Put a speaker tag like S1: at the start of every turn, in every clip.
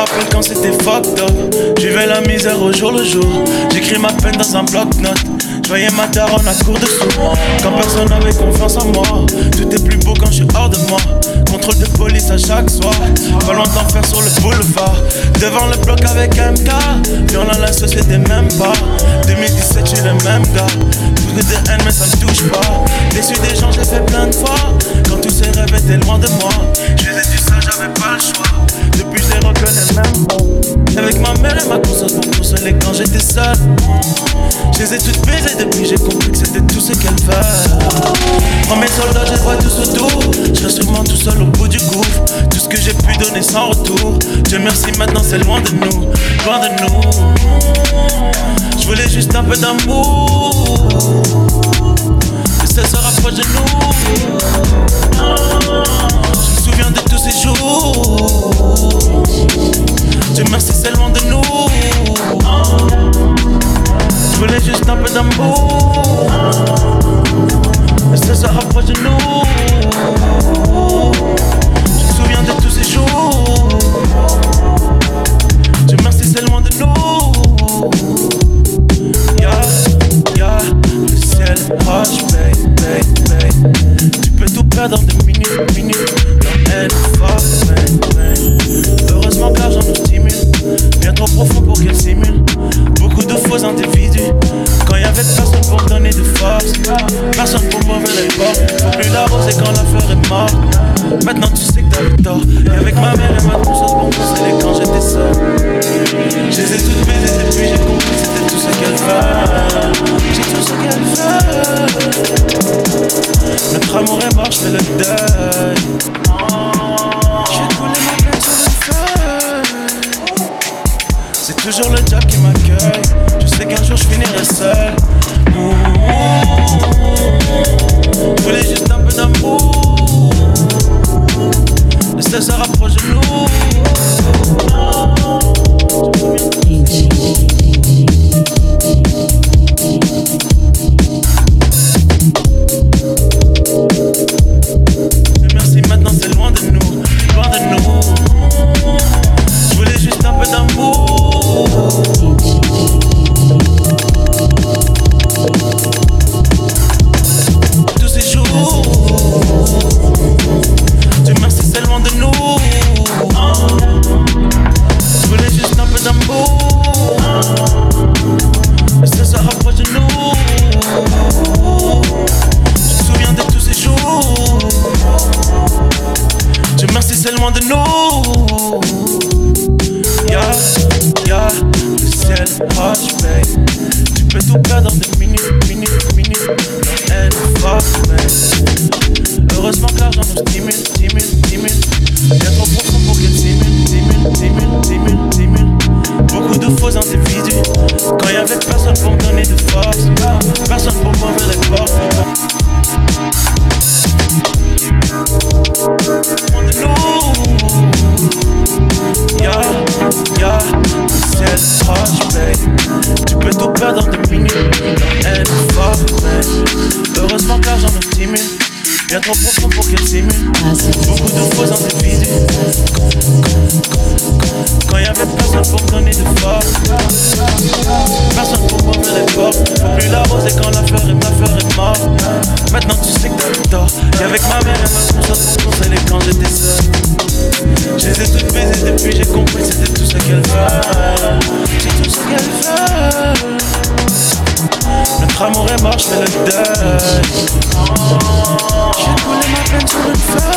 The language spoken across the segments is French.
S1: rappelle quand c'était fucked up. Je vivais la misère au jour le jour. J'écris ma peine dans un bloc-notes. Je voyais ma daronne à court de sous. Quand personne n'avait confiance en moi. Tout est plus beau quand je suis hors de moi. Contrôle de police à chaque soir. Pas loin d'en faire sur le boulevard. Devant le bloc avec MK. Violent la société même pas. 2017, je suis le même gars. Beaucoup de haine, mais ça me touche pas. Déçu des gens, j'ai fait plein de fois. Quand tous ces rêves étaient sans retour. Dieu merci, maintenant c'est loin de nous, loin de nous. Je voulais juste un peu d'amour. Que ça se rapproche de nous. Je me souviens de tous ces jours. Dieu merci, c'est loin de nous. Je voulais juste un peu d'amour. Beaucoup de faux individus. Quand y avait personne pour donner de force. Personne pour m'ouvrir les portes. Faut plus l'arroser quand la fleur est morte. Maintenant tu sais que t'avais tort. Et avec ma mère et ma conscience pour consoler quand j'étais seul. Je les ai toutes baisées depuis, j'ai compris c'était tout ce qu'elle veut. J'ai tout ce qu'elle veut. Notre amour est mort, je fais le deuil. Toujours le diable qui m'accueille. Je sais qu'un jour je finirai seul. Roche, babe. Tu peux tout perdre en deux minutes, minutes, minutes. Forte, babe. Heureusement que l'argent nous stimule, stimule, stimule. Bien trop profond pour qu'elle simule, simule, simule, simule, simule. Beaucoup de faux individus. Quand y avait personne pour donner de force, personne pour Quand y avait personne pour donner de force. Personne pour m'ouvrir les portes. Faut plus l'arroser quand la fleur est, ma fleur est morte. Maintenant tu sais que t'as tort. Et avec ma mère et ma conscience pour quand j'étais seul. Je les ai toutes baisées depuis, j'ai compris c'était tout ce qu'elle veut. C'est tout ce qu'elle veut. Notre amour est mort, je fais le deuil. J'ai collé ma peine sur le feu.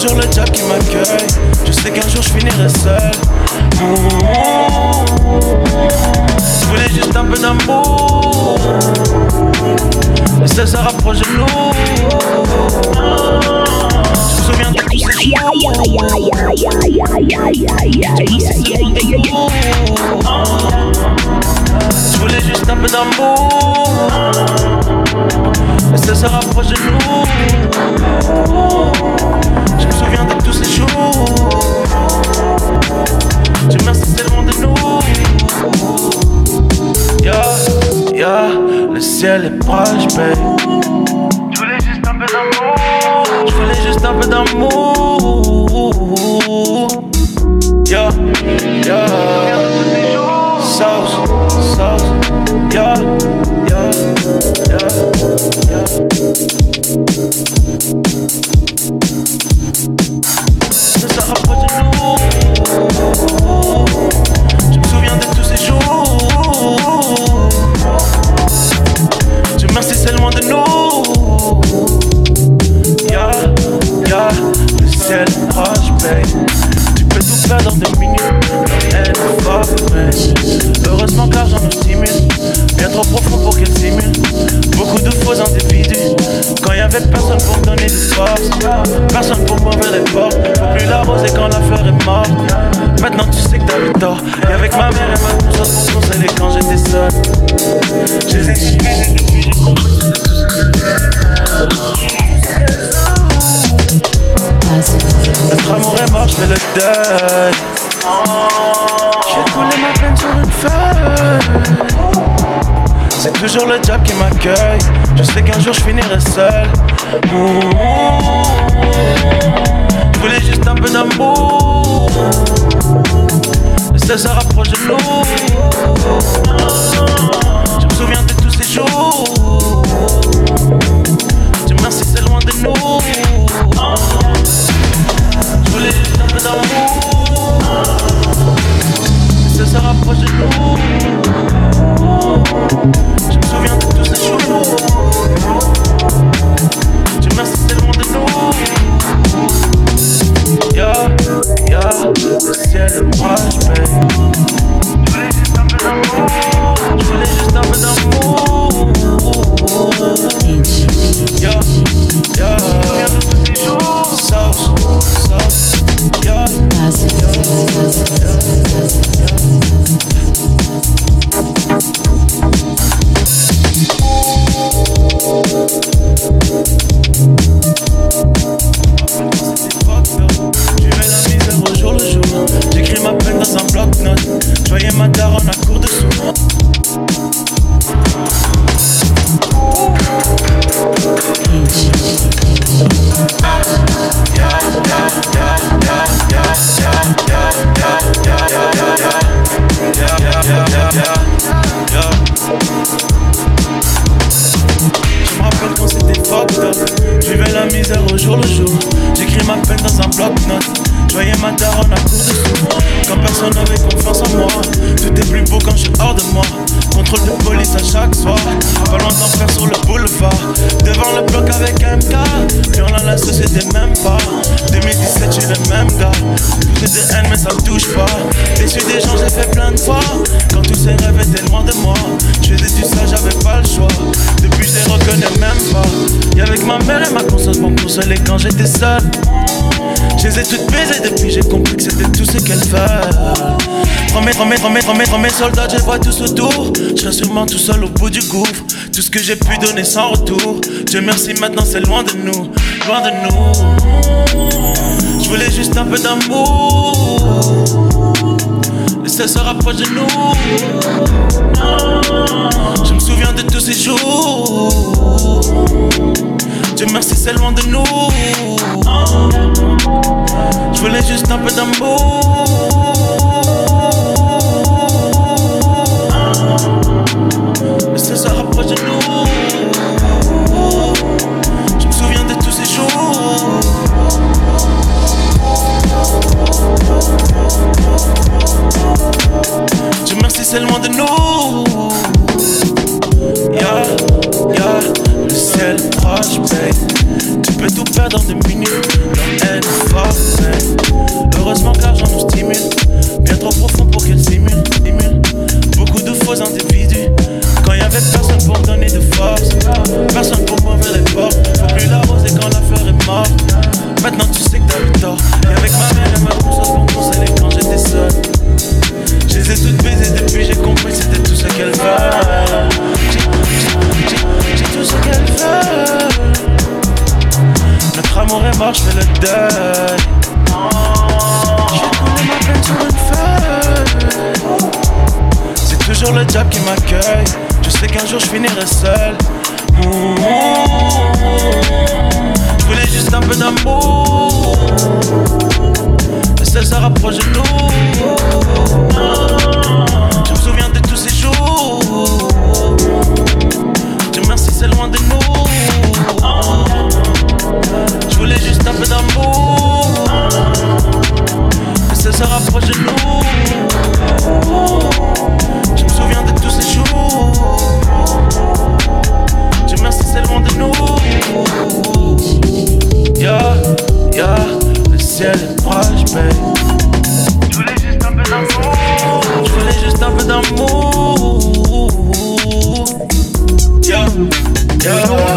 S1: Toujours le diable qui m'accueille. Je sais qu'un jour je finirai seul. Je voulais juste un peu d'amour. Et ça se rapproche de nous. Ciel est proche, babe. Heureusement que l'argent nous stimule. Bien trop profond pour qu'elle simule. Beaucoup de faux individus. Quand y avait personne pour me donner de force, personne pour m'ouvrir les portes. Faut plus l'arroser quand la fleur est morte. Maintenant tu sais que t'avais tort. Et avec ma mère et ma conscience pour consoler quand j'étais seul. Je les depuis j'ai compris. Qui m'accueille. Je sais qu'un jour je finirai seul. Je voulais juste un peu d'amour. Le ciel se rapproche de nous. Bloc-notes. Je voyais ma daronne à court de sous. Quand personne n'avait confiance en moi. Tout est plus beau quand je suis hors de moi. Contrôle de police à chaque soir. Pas loin d'en faire sur le boulevard. Devant le bloc avec MK. Violent la société même pas. 2017, je suis le même gars. Plus de haine, mais ça me touche pas. Déçu des gens, j'ai fait plein de fois. Quand tous ces rêves étaient loin de moi. Je faisais du ça, j'avais pas le choix. Depuis, je les reconnais même pas. Et avec ma mère et ma conscience pour me consoler quand j'étais seul. Je les ai toutes baisées depuis, j'ai compris que c'était tout ce qu'elles veulent. Promets, promets, promets, promets, promets, soldats, je vois tous autour. Je serai sûrement tout seul au bout du gouffre. Tout ce que j'ai pu donner sans retour. Dieu merci, maintenant c'est loin de nous, loin de nous. Je voulais juste un peu d'amour. Le ciel se rapproche de nous. Je me souviens de tous ces jours. Dieu merci, c'est loin de nous. Je voulais juste un peu d'amour. Tu peux tout perdre en deux minutes. Heureusement que l'argent nous stimule. Bien trop profond pour qu'elle simule, simule. Beaucoup de faux individus. Quand y avait personne pour donner de force. Personne pour m'ouvrir les portes. Faut plus l'arroser quand la fleur est morte. Maintenant tu sais que t'avais tort. Et avec ma mère et ma Ça rapproche de nous. Je me souviens de tous ces jours. Dieu merci, c'est loin de nous. Yeah, yeah, le ciel est proche, babe. Je voulais juste un peu d'amour. Je voulais juste un peu d'amour. Yeah, yeah.